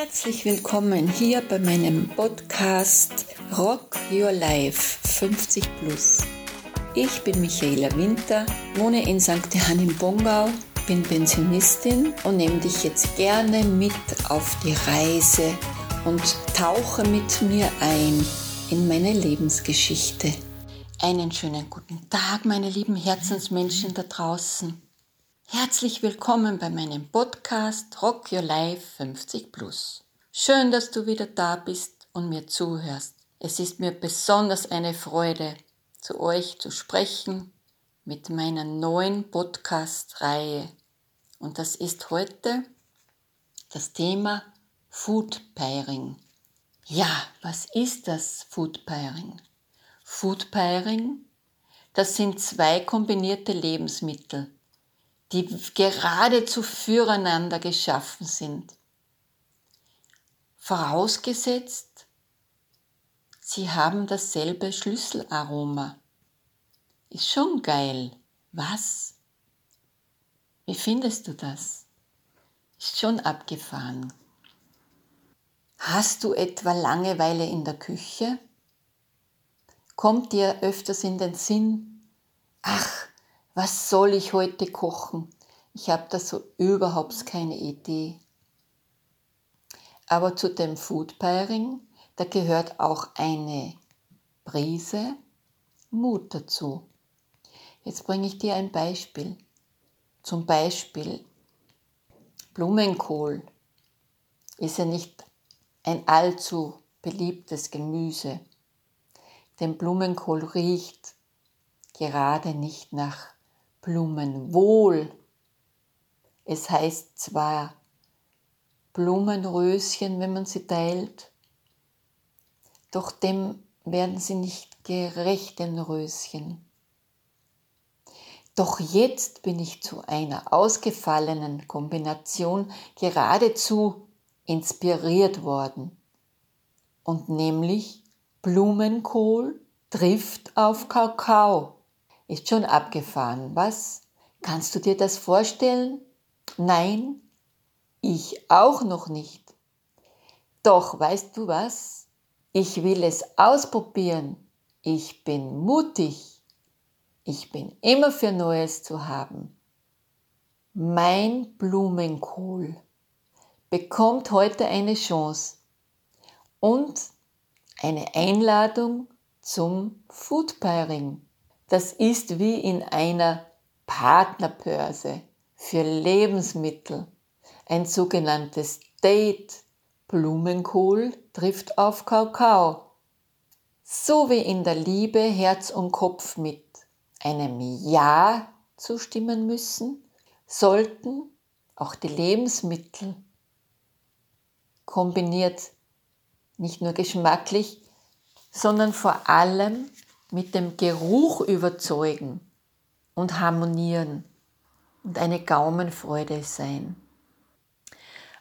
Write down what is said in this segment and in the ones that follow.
Herzlich willkommen hier bei meinem Podcast Rock Your Life 50 Plus. Ich bin Michaela Winter, wohne in St. Johann im Bongau, bin Pensionistin und nehme dich jetzt gerne mit auf die Reise und tauche mit mir ein in meine Lebensgeschichte. Einen schönen guten Tag, meine lieben Herzensmenschen da draußen. Herzlich willkommen bei meinem Podcast Rock Your Life 50 Plus. Schön, dass du wieder da bist und mir zuhörst. Es ist mir besonders eine Freude, zu euch zu sprechen mit meiner neuen Podcast-Reihe. Und das ist heute das Thema Food Pairing. Ja, was ist das Food Pairing? Food Pairing, das sind zwei kombinierte Lebensmittel die geradezu füreinander geschaffen sind. Vorausgesetzt, sie haben dasselbe Schlüsselaroma. Ist schon geil. Was? Wie findest du das? Ist schon abgefahren. Hast du etwa Langeweile in der Küche? Kommt dir öfters in den Sinn, ach, was soll ich heute kochen? Ich habe da so überhaupt keine Idee. Aber zu dem Food Pairing, da gehört auch eine Prise Mut dazu. Jetzt bringe ich dir ein Beispiel. Zum Beispiel Blumenkohl ist ja nicht ein allzu beliebtes Gemüse. Denn Blumenkohl riecht gerade nicht nach Blumenwohl. Es heißt zwar Blumenröschen, wenn man sie teilt, doch dem werden sie nicht gerecht, den Röschen. Doch jetzt bin ich zu einer ausgefallenen Kombination geradezu inspiriert worden. Und nämlich Blumenkohl trifft auf Kakao. Ist schon abgefahren, was? Kannst du dir das vorstellen? Nein, ich auch noch nicht. Doch weißt du was? Ich will es ausprobieren. Ich bin mutig. Ich bin immer für Neues zu haben. Mein Blumenkohl bekommt heute eine Chance und eine Einladung zum Food Pairing. Das ist wie in einer Partnerbörse für Lebensmittel. Ein sogenanntes Date. Blumenkohl trifft auf Kakao. So wie in der Liebe Herz und Kopf mit einem Ja zustimmen müssen, sollten auch die Lebensmittel kombiniert nicht nur geschmacklich, sondern vor allem mit dem Geruch überzeugen und harmonieren und eine Gaumenfreude sein.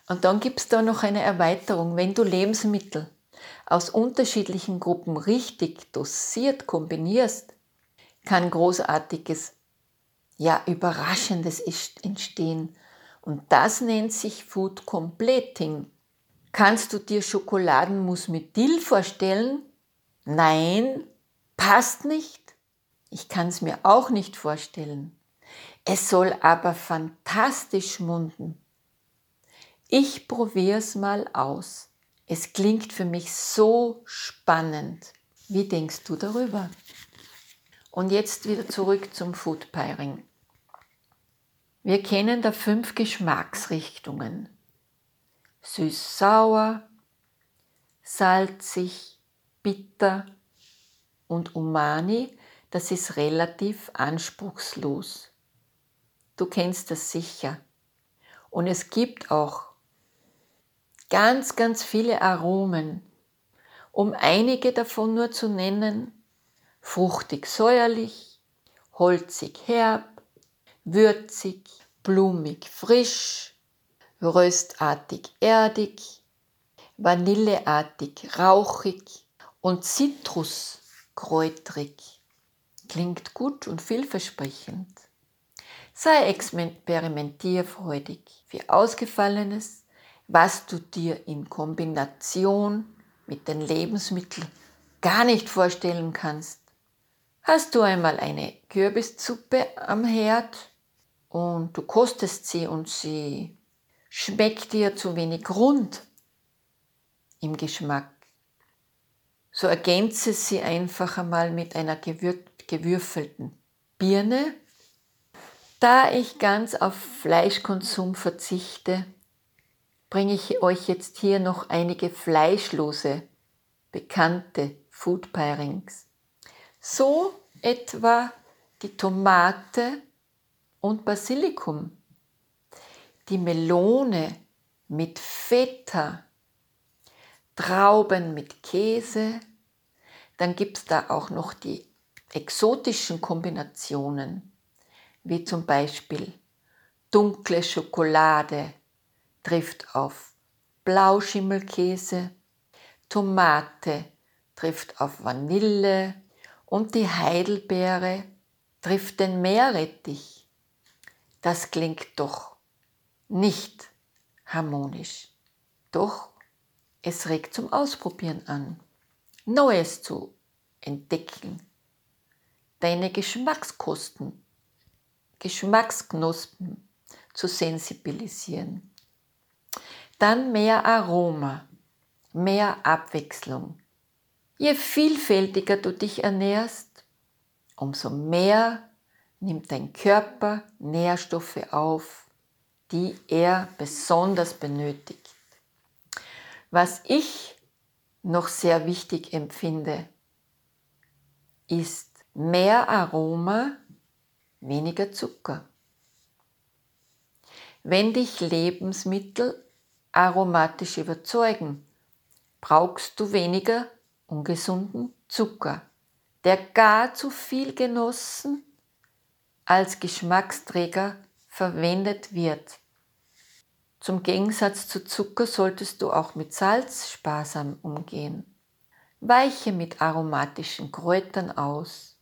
Und dann gibt es da noch eine Erweiterung. Wenn du Lebensmittel aus unterschiedlichen Gruppen richtig dosiert kombinierst, kann großartiges, ja überraschendes entstehen. Und das nennt sich Food Completing. Kannst du dir Schokoladenmus mit Dill vorstellen? Nein, passt nicht. Ich kann es mir auch nicht vorstellen. Es soll aber fantastisch munden. Ich probiere es mal aus. Es klingt für mich so spannend. Wie denkst du darüber? Und jetzt wieder zurück zum Food Pairing. Wir kennen da fünf Geschmacksrichtungen. Süß-sauer, salzig, bitter, und Umani, das ist relativ anspruchslos. Du kennst das sicher. Und es gibt auch ganz, ganz viele Aromen. Um einige davon nur zu nennen, fruchtig säuerlich, holzig herb, würzig, blumig frisch, röstartig erdig, vanilleartig rauchig und Zitrus kräutrig. Klingt gut und vielversprechend. Sei experimentierfreudig. Für Ausgefallenes was du dir in Kombination mit den Lebensmitteln gar nicht vorstellen kannst. Hast du einmal eine Kürbissuppe am Herd und du kostest sie und sie schmeckt dir zu wenig rund im Geschmack, so ergänze sie einfach einmal mit einer gewürfelten Birne. Da ich ganz auf Fleischkonsum verzichte, bringe ich euch jetzt hier noch einige fleischlose, bekannte Food Pairings. So etwa die Tomate und Basilikum, die Melone mit Feta, Trauben mit Käse, dann gibt es da auch noch die exotischen Kombinationen, wie zum Beispiel dunkle Schokolade trifft auf Blauschimmelkäse, Tomate trifft auf Vanille und die Heidelbeere trifft den Meerrettich. Das klingt doch nicht harmonisch. Doch es regt zum Ausprobieren an, Neues zu entdecken, deine Geschmackskosten, Geschmacksknospen zu sensibilisieren. Dann mehr Aroma, mehr Abwechslung. Je vielfältiger du dich ernährst, umso mehr nimmt dein Körper Nährstoffe auf, die er besonders benötigt. Was ich noch sehr wichtig empfinde, ist mehr Aroma, weniger Zucker. Wenn dich Lebensmittel aromatisch überzeugen, brauchst du weniger ungesunden Zucker, der gar zu viel genossen als Geschmacksträger verwendet wird. Zum Gegensatz zu Zucker solltest du auch mit Salz sparsam umgehen. Weiche mit aromatischen Kräutern aus,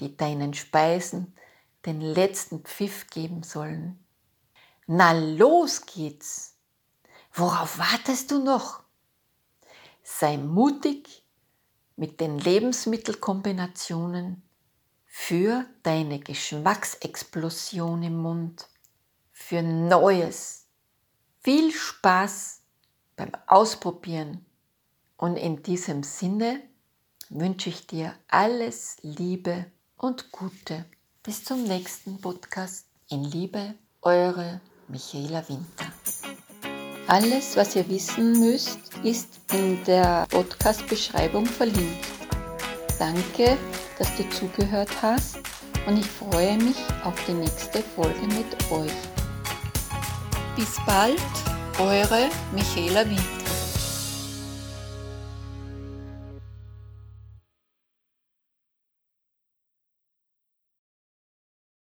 die deinen Speisen den letzten Pfiff geben sollen. Na los geht's! Worauf wartest du noch? Sei mutig mit den Lebensmittelkombinationen für deine Geschmacksexplosion im Mund, für Neues viel Spaß beim Ausprobieren und in diesem Sinne wünsche ich dir alles Liebe und Gute. Bis zum nächsten Podcast. In Liebe, eure Michaela Winter. Alles, was ihr wissen müsst, ist in der Podcast-Beschreibung verlinkt. Danke, dass du zugehört hast und ich freue mich auf die nächste Folge mit euch. Bis bald, eure Michaela Winter.